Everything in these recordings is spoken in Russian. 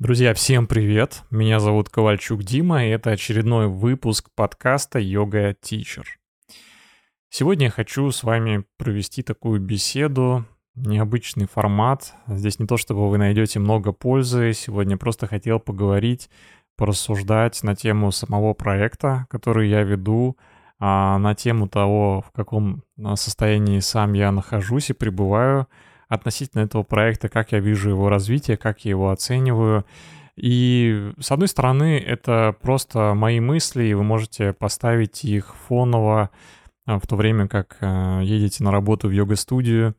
Друзья, всем привет! Меня зовут Ковальчук Дима, и это очередной выпуск подкаста «Йога Teacher». Сегодня я хочу с вами провести такую беседу, необычный формат. Здесь не то, чтобы вы найдете много пользы, сегодня просто хотел поговорить, порассуждать на тему самого проекта, который я веду, а на тему того, в каком а, состоянии сам я нахожусь и пребываю — относительно этого проекта, как я вижу его развитие, как я его оцениваю. И с одной стороны, это просто мои мысли, и вы можете поставить их фоново а, в то время, как а, едете на работу в йога-студию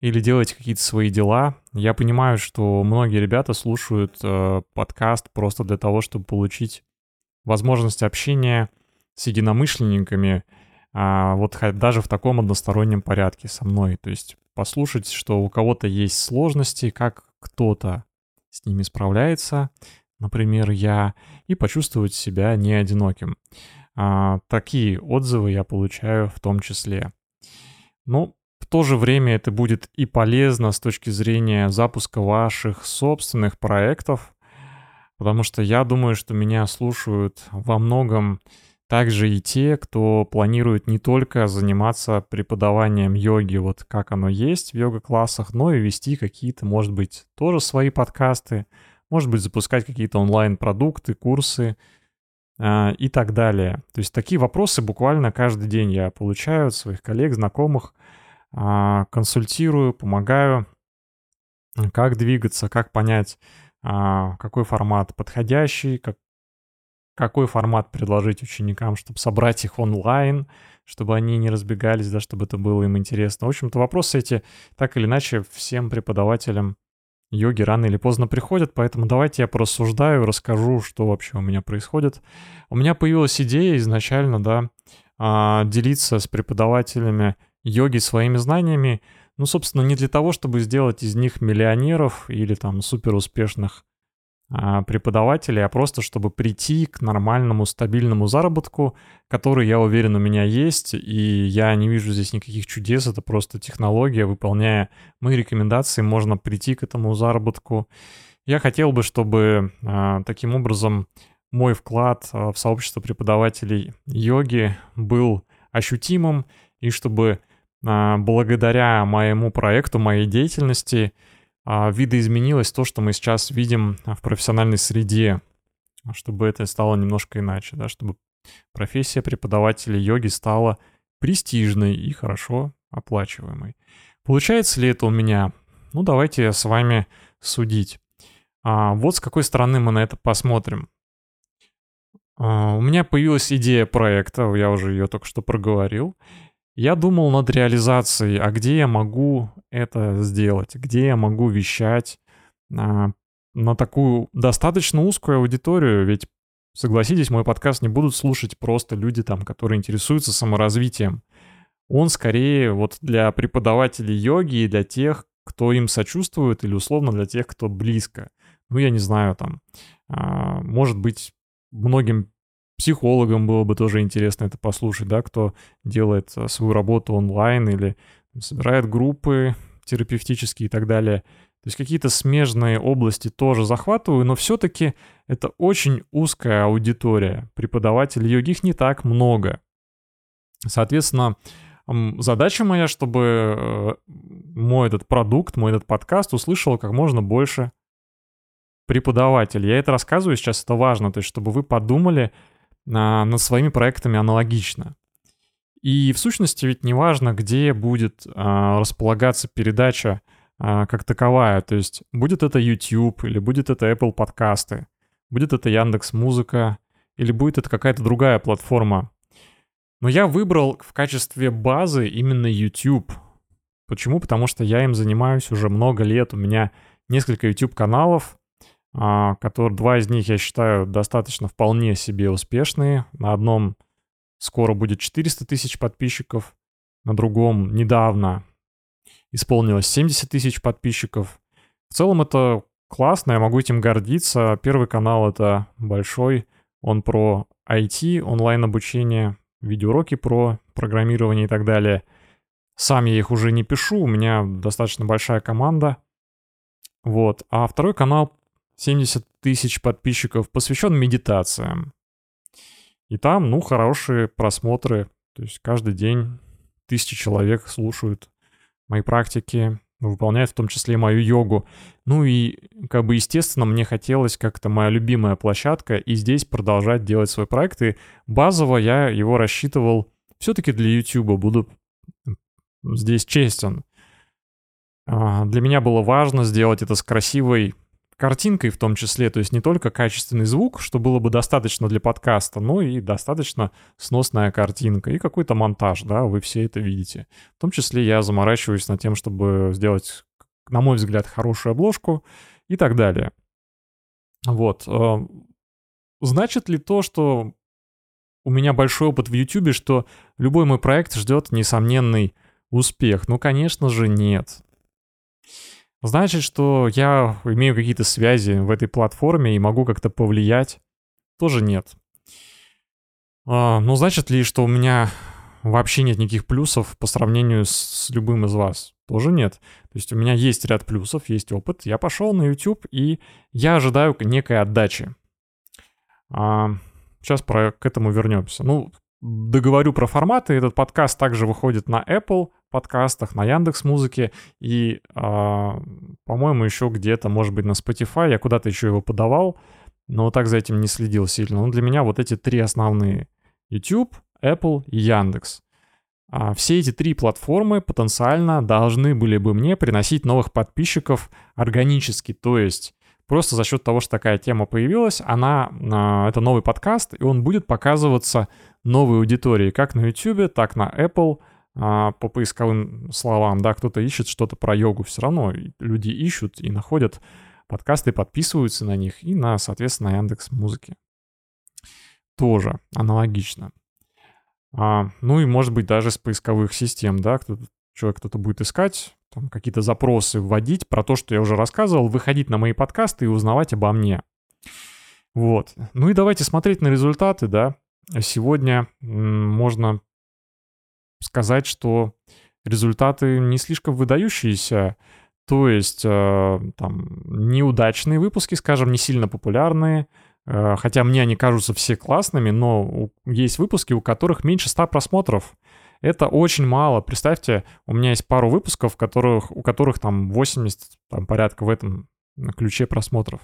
или делаете какие-то свои дела. Я понимаю, что многие ребята слушают а, подкаст просто для того, чтобы получить возможность общения с единомышленниками, вот даже в таком одностороннем порядке со мной. То есть послушать, что у кого-то есть сложности, как кто-то с ними справляется, например, я, и почувствовать себя не одиноким. А, такие отзывы я получаю в том числе. Но в то же время это будет и полезно с точки зрения запуска ваших собственных проектов, потому что я думаю, что меня слушают во многом также и те, кто планирует не только заниматься преподаванием йоги, вот как оно есть в йога-классах, но и вести какие-то, может быть, тоже свои подкасты, может быть, запускать какие-то онлайн-продукты, курсы э, и так далее. То есть такие вопросы буквально каждый день я получаю от своих коллег, знакомых, э, консультирую, помогаю, как двигаться, как понять, э, какой формат подходящий, как, какой формат предложить ученикам, чтобы собрать их онлайн, чтобы они не разбегались, да, чтобы это было им интересно. В общем-то, вопросы эти так или иначе всем преподавателям йоги рано или поздно приходят, поэтому давайте я порассуждаю, расскажу, что вообще у меня происходит. У меня появилась идея изначально, да, а, делиться с преподавателями йоги своими знаниями, ну, собственно, не для того, чтобы сделать из них миллионеров или там суперуспешных преподавателей, а просто чтобы прийти к нормальному, стабильному заработку, который, я уверен, у меня есть, и я не вижу здесь никаких чудес, это просто технология, выполняя мои рекомендации, можно прийти к этому заработку. Я хотел бы, чтобы а, таким образом мой вклад а, в сообщество преподавателей йоги был ощутимым, и чтобы а, благодаря моему проекту, моей деятельности, а, видоизменилось то, что мы сейчас видим в профессиональной среде, чтобы это стало немножко иначе, да, чтобы профессия преподавателя йоги стала престижной и хорошо оплачиваемой. Получается ли это у меня? Ну, давайте с вами судить. А, вот с какой стороны мы на это посмотрим. А, у меня появилась идея проекта, я уже ее только что проговорил. Я думал над реализацией, а где я могу это сделать, где я могу вещать на, на такую достаточно узкую аудиторию, ведь Согласитесь, мой подкаст не будут слушать просто люди там, которые интересуются саморазвитием. Он скорее вот для преподавателей йоги и для тех, кто им сочувствует, или условно для тех, кто близко. Ну, я не знаю, там, а, может быть, многим психологам было бы тоже интересно это послушать, да, кто делает э, свою работу онлайн или собирает группы терапевтические и так далее. То есть какие-то смежные области тоже захватываю, но все-таки это очень узкая аудитория. Преподавателей йоги их не так много. Соответственно, задача моя, чтобы э, мой этот продукт, мой этот подкаст услышал как можно больше преподавателей. Я это рассказываю сейчас, это важно, то есть чтобы вы подумали, над своими проектами аналогично. И в сущности ведь не важно, где будет а, располагаться передача а, как таковая. То есть будет это YouTube или будет это Apple подкасты, будет это Яндекс Музыка или будет это какая-то другая платформа. Но я выбрал в качестве базы именно YouTube. Почему? Потому что я им занимаюсь уже много лет. У меня несколько YouTube каналов, а, которые, два из них я считаю достаточно вполне себе успешные. На одном скоро будет 400 тысяч подписчиков, на другом недавно исполнилось 70 тысяч подписчиков. В целом это классно, я могу этим гордиться. Первый канал это большой, он про IT, онлайн-обучение, видеоуроки про программирование и так далее. Сам я их уже не пишу, у меня достаточно большая команда. Вот. А второй канал 70 тысяч подписчиков, посвящен медитациям. И там, ну, хорошие просмотры. То есть каждый день тысячи человек слушают мои практики, выполняют в том числе мою йогу. Ну и, как бы, естественно, мне хотелось как-то моя любимая площадка и здесь продолжать делать свой проект. И базово я его рассчитывал все-таки для YouTube, буду здесь честен. А, для меня было важно сделать это с красивой картинкой в том числе, то есть не только качественный звук, что было бы достаточно для подкаста, но и достаточно сносная картинка и какой-то монтаж, да, вы все это видите. В том числе я заморачиваюсь над тем, чтобы сделать, на мой взгляд, хорошую обложку и так далее. Вот. Э, значит ли то, что у меня большой опыт в YouTube, что любой мой проект ждет несомненный успех? Ну, конечно же, нет. Значит, что я имею какие-то связи в этой платформе и могу как-то повлиять? Тоже нет. А, ну, значит ли, что у меня вообще нет никаких плюсов по сравнению с любым из вас? Тоже нет. То есть у меня есть ряд плюсов, есть опыт. Я пошел на YouTube, и я ожидаю некой отдачи. А, сейчас про, к этому вернемся. Ну, договорю про форматы. Этот подкаст также выходит на Apple подкастах, на Яндекс Музыке и, э, по-моему, еще где-то, может быть, на Spotify. Я куда-то еще его подавал, но так за этим не следил сильно. Но для меня вот эти три основные: YouTube, Apple и Яндекс. А все эти три платформы потенциально должны были бы мне приносить новых подписчиков органически, то есть просто за счет того, что такая тема появилась, она, э, это новый подкаст, и он будет показываться новой аудитории как на YouTube, так на Apple, а, по поисковым словам, да, кто-то ищет что-то про йогу, все равно люди ищут и находят подкасты, подписываются на них и на, соответственно, Яндекс Музыки. Тоже аналогично. А, ну и, может быть, даже с поисковых систем, да, кто-то, человек кто-то будет искать, там какие-то запросы вводить про то, что я уже рассказывал, выходить на мои подкасты и узнавать обо мне. Вот. Ну и давайте смотреть на результаты, да. Сегодня можно сказать, что результаты не слишком выдающиеся. То есть э, там неудачные выпуски, скажем, не сильно популярные, э, хотя мне они кажутся все классными, но есть выпуски, у которых меньше 100 просмотров. Это очень мало. Представьте, у меня есть пару выпусков, которых, у которых там 80, там порядка в этом ключе просмотров.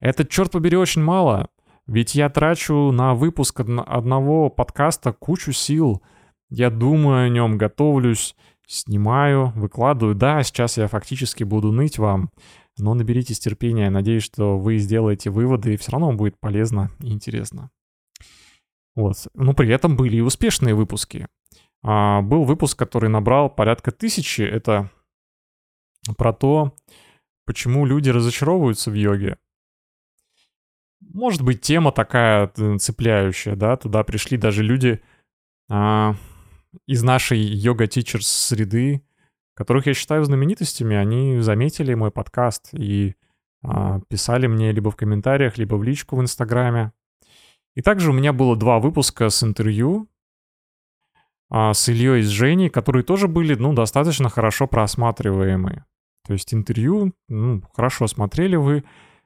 Это, черт побери, очень мало. Ведь я трачу на выпуск одного подкаста кучу сил. Я думаю о нем, готовлюсь, снимаю, выкладываю. Да, сейчас я фактически буду ныть вам, но наберитесь терпения. Надеюсь, что вы сделаете выводы, и все равно будет полезно и интересно. Вот. Но при этом были и успешные выпуски. А, был выпуск, который набрал порядка тысячи. Это про то, почему люди разочаровываются в йоге. Может быть, тема такая э, цепляющая, да, туда пришли даже люди а, из нашей йога-тичерс среды, которых я считаю знаменитостями, они заметили мой подкаст и а, писали мне либо в комментариях, либо в личку в Инстаграме. И также у меня было два выпуска с интервью а, с Ильей и с Женей, которые тоже были, ну, достаточно хорошо просматриваемые. То есть интервью, ну, хорошо смотрели вы.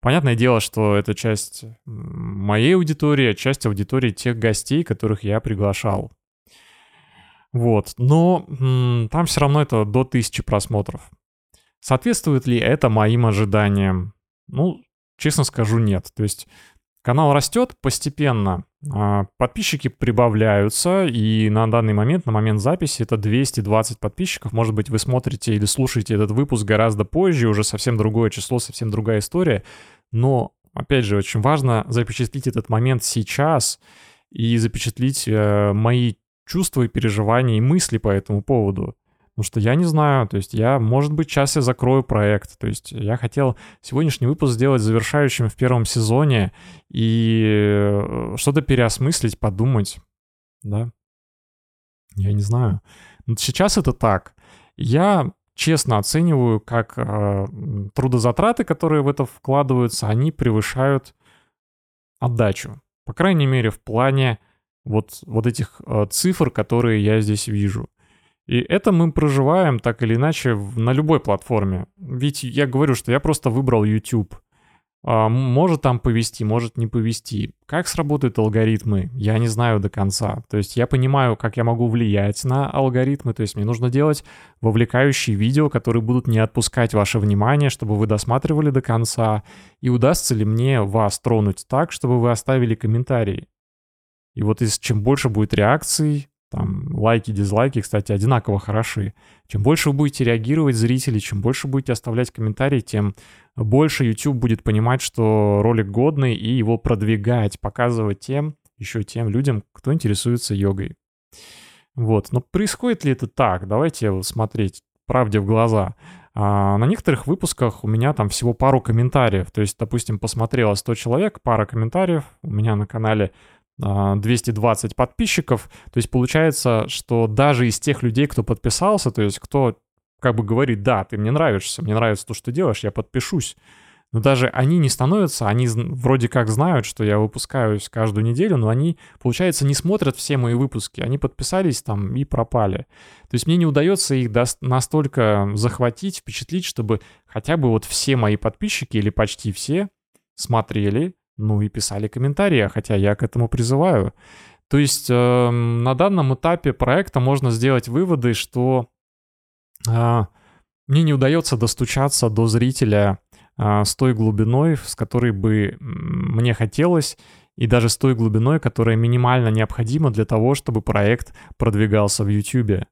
Понятное дело, что это часть моей аудитории, а часть аудитории тех гостей, которых я приглашал. Вот, но м- там все равно это до тысячи просмотров. Соответствует ли это моим ожиданиям? Ну, честно скажу, нет. То есть канал растет постепенно, а подписчики прибавляются, и на данный момент, на момент записи, это 220 подписчиков. Может быть, вы смотрите или слушаете этот выпуск гораздо позже, уже совсем другое число, совсем другая история. Но, опять же, очень важно запечатлить этот момент сейчас и запечатлить э, мои чувства и переживания и мысли по этому поводу. Потому что я не знаю, то есть я, может быть, сейчас я закрою проект. То есть я хотел сегодняшний выпуск сделать завершающим в первом сезоне и э, что-то переосмыслить, подумать, да. Я не знаю. Но сейчас это так. Я честно оцениваю, как э, трудозатраты, которые в это вкладываются, они превышают отдачу. По крайней мере, в плане вот, вот этих э, цифр, которые я здесь вижу. И это мы проживаем так или иначе на любой платформе. Ведь я говорю, что я просто выбрал YouTube. а, может там повести, может не повести. Как сработают алгоритмы, я не знаю до конца. То есть я понимаю, как я могу влиять на алгоритмы. То есть мне нужно делать вовлекающие видео, которые будут не отпускать ваше внимание, чтобы вы досматривали до конца. И удастся ли мне вас тронуть так, чтобы вы оставили комментарии. И вот из чем больше будет реакций, там лайки, дизлайки, кстати, одинаково хороши. Чем больше вы будете реагировать зрители, чем больше будете оставлять комментарии, тем больше YouTube будет понимать, что ролик годный, и его продвигать, показывать тем, еще тем людям, кто интересуется йогой. Вот, но происходит ли это так? Давайте смотреть правде в глаза. А на некоторых выпусках у меня там всего пару комментариев. То есть, допустим, посмотрело 100 человек, пара комментариев. У меня на канале 220 а, подписчиков. То есть получается, что даже из тех людей, кто подписался, то есть кто как бы говорит, да, ты мне нравишься, мне нравится то, что ты делаешь, я подпишусь. Но даже они не становятся, они вроде как знают, что я выпускаюсь каждую неделю, но они, получается, не смотрят все мои выпуски. Они подписались там и пропали. То есть мне не удается их настолько захватить, впечатлить, чтобы хотя бы вот все мои подписчики или почти все смотрели, ну и писали комментарии, хотя я к этому призываю. То есть э, на данном этапе проекта можно сделать выводы, что э, мне не удается достучаться до зрителя э, с той глубиной, с которой бы мне хотелось, и даже с той глубиной, которая минимально необходима для того, чтобы проект продвигался в YouTube.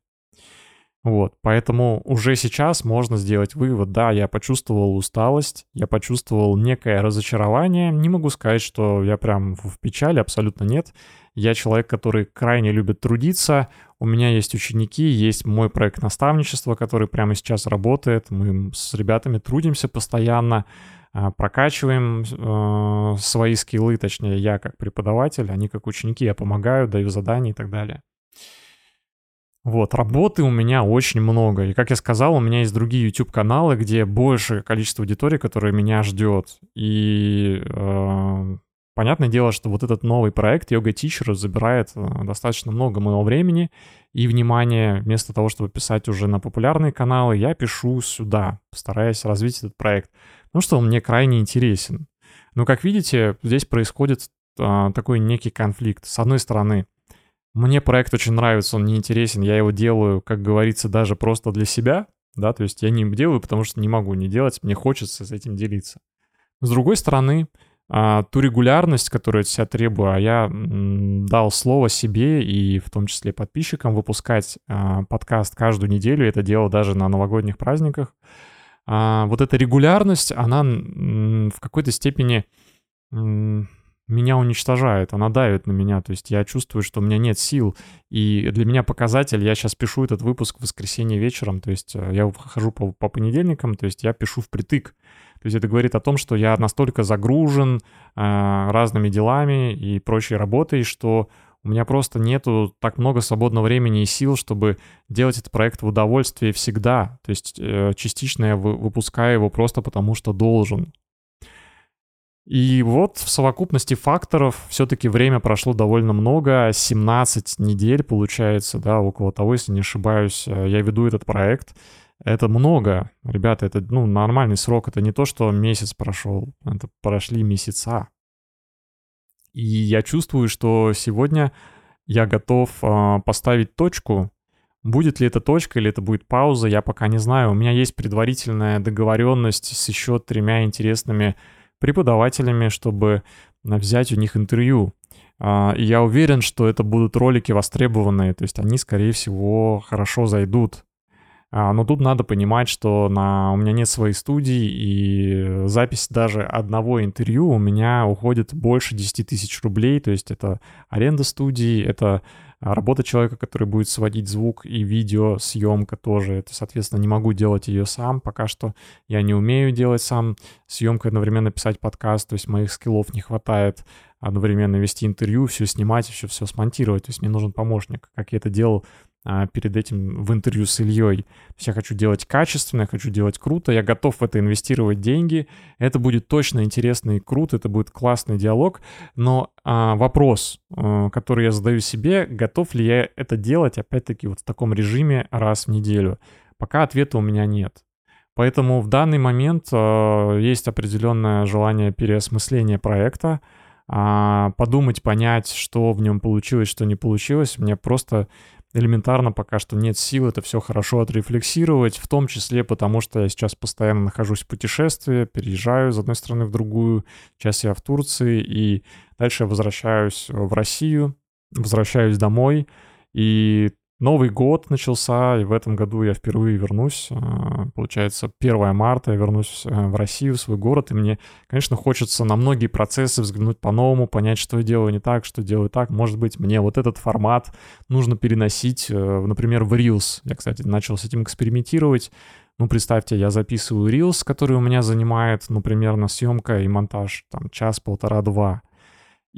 Вот, поэтому уже сейчас можно сделать вывод, да, я почувствовал усталость, я почувствовал некое разочарование. Не могу сказать, что я прям в печали, абсолютно нет. Я человек, который крайне любит трудиться. У меня есть ученики, есть мой проект наставничества, который прямо сейчас работает. Мы с ребятами трудимся постоянно, а, прокачиваем э, свои скиллы, точнее, я как преподаватель, они как ученики, я помогаю, даю задания и так далее. Вот, работы у меня очень много. И, как я сказал, у меня есть другие YouTube-каналы, где большее количество аудитории, которая меня ждет. И э, понятное дело, что вот этот новый проект Yoga Teacher забирает э, достаточно много моего времени и внимания. Вместо того, чтобы писать уже на популярные каналы, я пишу сюда, стараясь развить этот проект. Ну что, он мне крайне интересен. Но, как видите, здесь происходит э, такой некий конфликт. С одной стороны, мне проект очень нравится, он не интересен, я его делаю, как говорится, даже просто для себя, да, то есть я не делаю, потому что не могу не делать, мне хочется с этим делиться. С другой стороны, а, ту регулярность, которую от себя требую, а я дал слово себе и в том числе подписчикам выпускать а, подкаст каждую неделю, это делал даже на новогодних праздниках. А, вот эта регулярность, она в какой-то степени меня уничтожает, она давит на меня, то есть я чувствую, что у меня нет сил, и для меня показатель, я сейчас пишу этот выпуск в воскресенье вечером, то есть э, я хожу по, по понедельникам, то есть я пишу впритык, то есть это говорит о том, что я настолько загружен э, разными делами и прочей работой, что у меня просто нету так много свободного времени и сил, чтобы делать этот проект в удовольствии всегда. То есть э, частично я выпускаю его просто потому, что должен. И вот в совокупности факторов все-таки время прошло довольно много, 17 недель получается, да, около того, если не ошибаюсь, э, я веду этот проект. Это много, ребята, это ну, нормальный срок, это не то, что месяц прошел, это прошли месяца. И я чувствую, что сегодня я готов э, поставить точку. Будет ли это точка или это будет пауза, я пока не знаю. У меня есть предварительная договоренность с еще тремя интересными преподавателями, чтобы взять у них интервью. А, и я уверен, что это будут ролики востребованные, то есть они, скорее всего, хорошо зайдут. А, но тут надо понимать, что на... у меня нет своей студии, и запись даже одного интервью у меня уходит больше 10 тысяч рублей, то есть это аренда студии, это работа человека, который будет сводить звук и видео, съемка тоже. Это, соответственно, не могу делать ее сам, пока что я не умею делать сам съемку, одновременно писать подкаст, то есть моих скиллов не хватает одновременно вести интервью, все снимать, еще все смонтировать. То есть мне нужен помощник, как я это делал а, перед этим в интервью с Ильей. То есть я хочу делать качественно, я хочу делать круто, я готов в это инвестировать деньги. Это будет точно интересно и круто, это будет классный диалог. Но а, вопрос, а, который я задаю себе, готов ли я это делать, опять-таки, вот в таком режиме раз в неделю? Пока ответа у меня нет. Поэтому в данный момент э, есть определенное желание переосмысления проекта, э, подумать, понять, что в нем получилось, что не получилось. Мне просто элементарно пока что нет сил это все хорошо отрефлексировать, в том числе потому, что я сейчас постоянно нахожусь в путешествии, переезжаю из одной страны в другую, сейчас я в Турции, и дальше возвращаюсь в Россию, возвращаюсь домой, и Новый год начался, и в этом году я впервые вернусь. А, получается, 1 марта я вернусь э, в Россию, в свой город, и мне, конечно, хочется на многие процессы взглянуть по-новому, понять, что я делаю не так, что делаю так. Может быть, мне вот этот формат нужно переносить, э, например, в Reels. Я, кстати, начал с этим экспериментировать. Ну, представьте, я записываю Reels, который у меня занимает, ну, примерно съемка и монтаж, там, час, полтора, два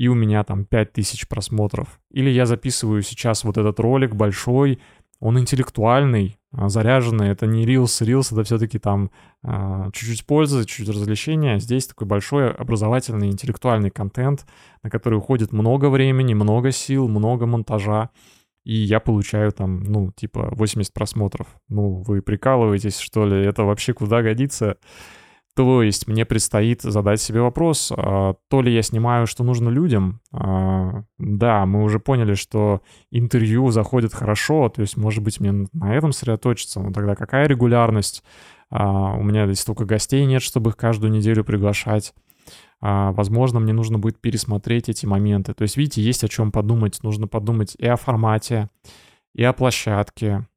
и у меня там 5000 просмотров. Или я записываю сейчас вот этот ролик большой, он интеллектуальный, а, заряженный, это не Reels, Reels это все-таки там а, чуть-чуть пользы, чуть-чуть развлечения, здесь такой большой образовательный, интеллектуальный контент, на который уходит много времени, много сил, много монтажа, и я получаю там, ну, типа 80 просмотров. Ну, вы прикалываетесь, что ли, это вообще куда годится? То есть мне предстоит задать себе вопрос, а, то ли я снимаю, что нужно людям. А, да, мы уже поняли, что интервью заходит хорошо, то есть, может быть, мне на этом сосредоточиться, но тогда какая регулярность? А, у меня здесь столько гостей нет, чтобы их каждую неделю приглашать. Возможно, мне нужно будет пересмотреть эти моменты. То есть, видите, есть о чем подумать. Нужно подумать и о формате, и о площадке,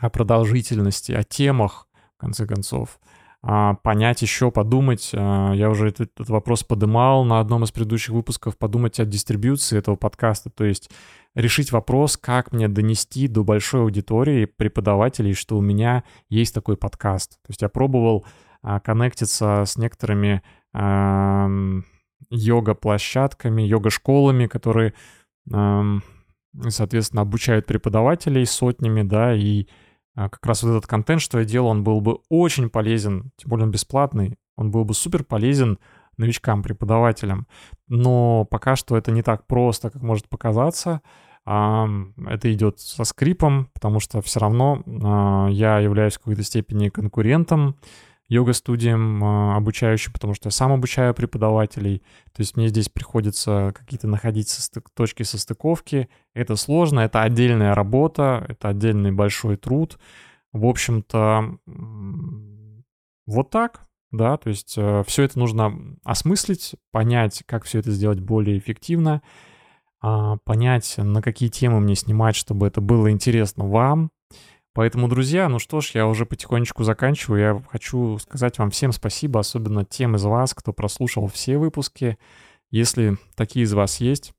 о продолжительности, о темах, в конце концов. А, понять еще, подумать. А, я уже этот, этот вопрос подымал на одном из предыдущих выпусков, подумать о дистрибьюции этого подкаста, то есть решить вопрос, как мне донести до большой аудитории преподавателей, что у меня есть такой подкаст. То есть я пробовал а, коннектиться с некоторыми йога-площадками, йога-школами, которые, соответственно, обучают преподавателей сотнями, да, и как раз вот этот контент, что я делал, он был бы очень полезен, тем более он бесплатный, он был бы супер полезен новичкам, преподавателям. Но пока что это не так просто, как может показаться. Это идет со скрипом, потому что все равно а, я являюсь в какой-то степени конкурентом йога-студиям а, обучающим, потому что я сам обучаю преподавателей. То есть мне здесь приходится какие-то находить состык, точки состыковки. Это сложно, это отдельная работа, это отдельный большой труд. В общем-то, вот так, да, то есть э, все это нужно осмыслить, понять, как все это сделать более эффективно, а, понять, на какие темы мне снимать, чтобы это было интересно вам, Поэтому, друзья, ну что ж, я уже потихонечку заканчиваю. Я хочу сказать вам всем спасибо, особенно тем из вас, кто прослушал все выпуски. Если такие из вас есть,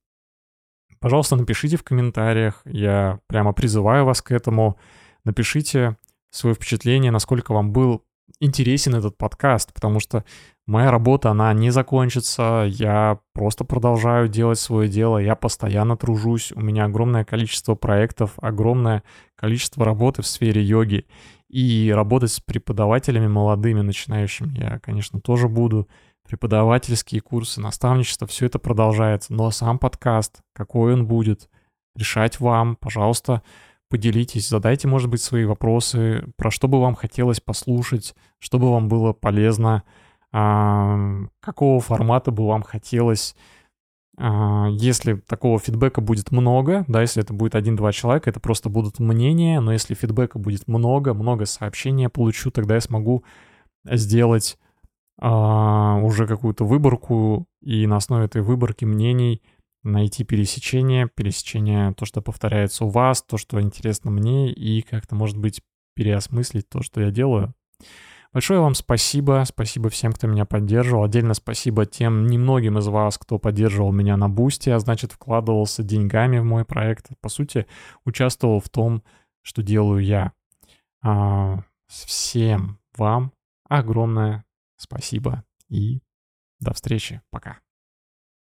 пожалуйста, напишите в комментариях. Я прямо призываю вас к этому. Напишите свое впечатление, насколько вам был интересен этот подкаст, потому что моя работа, она не закончится, я просто продолжаю делать свое дело, я постоянно тружусь, у меня огромное количество проектов, огромное количество работы в сфере йоги, и работать с преподавателями молодыми, начинающими я, конечно, тоже буду, преподавательские курсы, наставничество, все это продолжается, но сам подкаст, какой он будет, решать вам, пожалуйста, поделитесь, задайте, может быть, свои вопросы, про что бы вам хотелось послушать, что бы вам было полезно, какого формата бы вам хотелось. А, если такого фидбэка будет много, да, если это будет один-два человека, это просто будут мнения, но если фидбэка будет много, много сообщений я получу, тогда я смогу сделать а, уже какую-то выборку и на основе этой выборки мнений — найти пересечение, пересечение, то, что повторяется у вас, то, что интересно мне, и как-то, может быть, переосмыслить то, что я делаю. Большое вам спасибо, спасибо всем, кто меня поддерживал. Отдельно спасибо тем немногим из вас, кто поддерживал меня на бусте, а значит вкладывался деньгами в мой проект. По сути, участвовал в том, что делаю я. А, всем вам огромное спасибо и до встречи. Пока.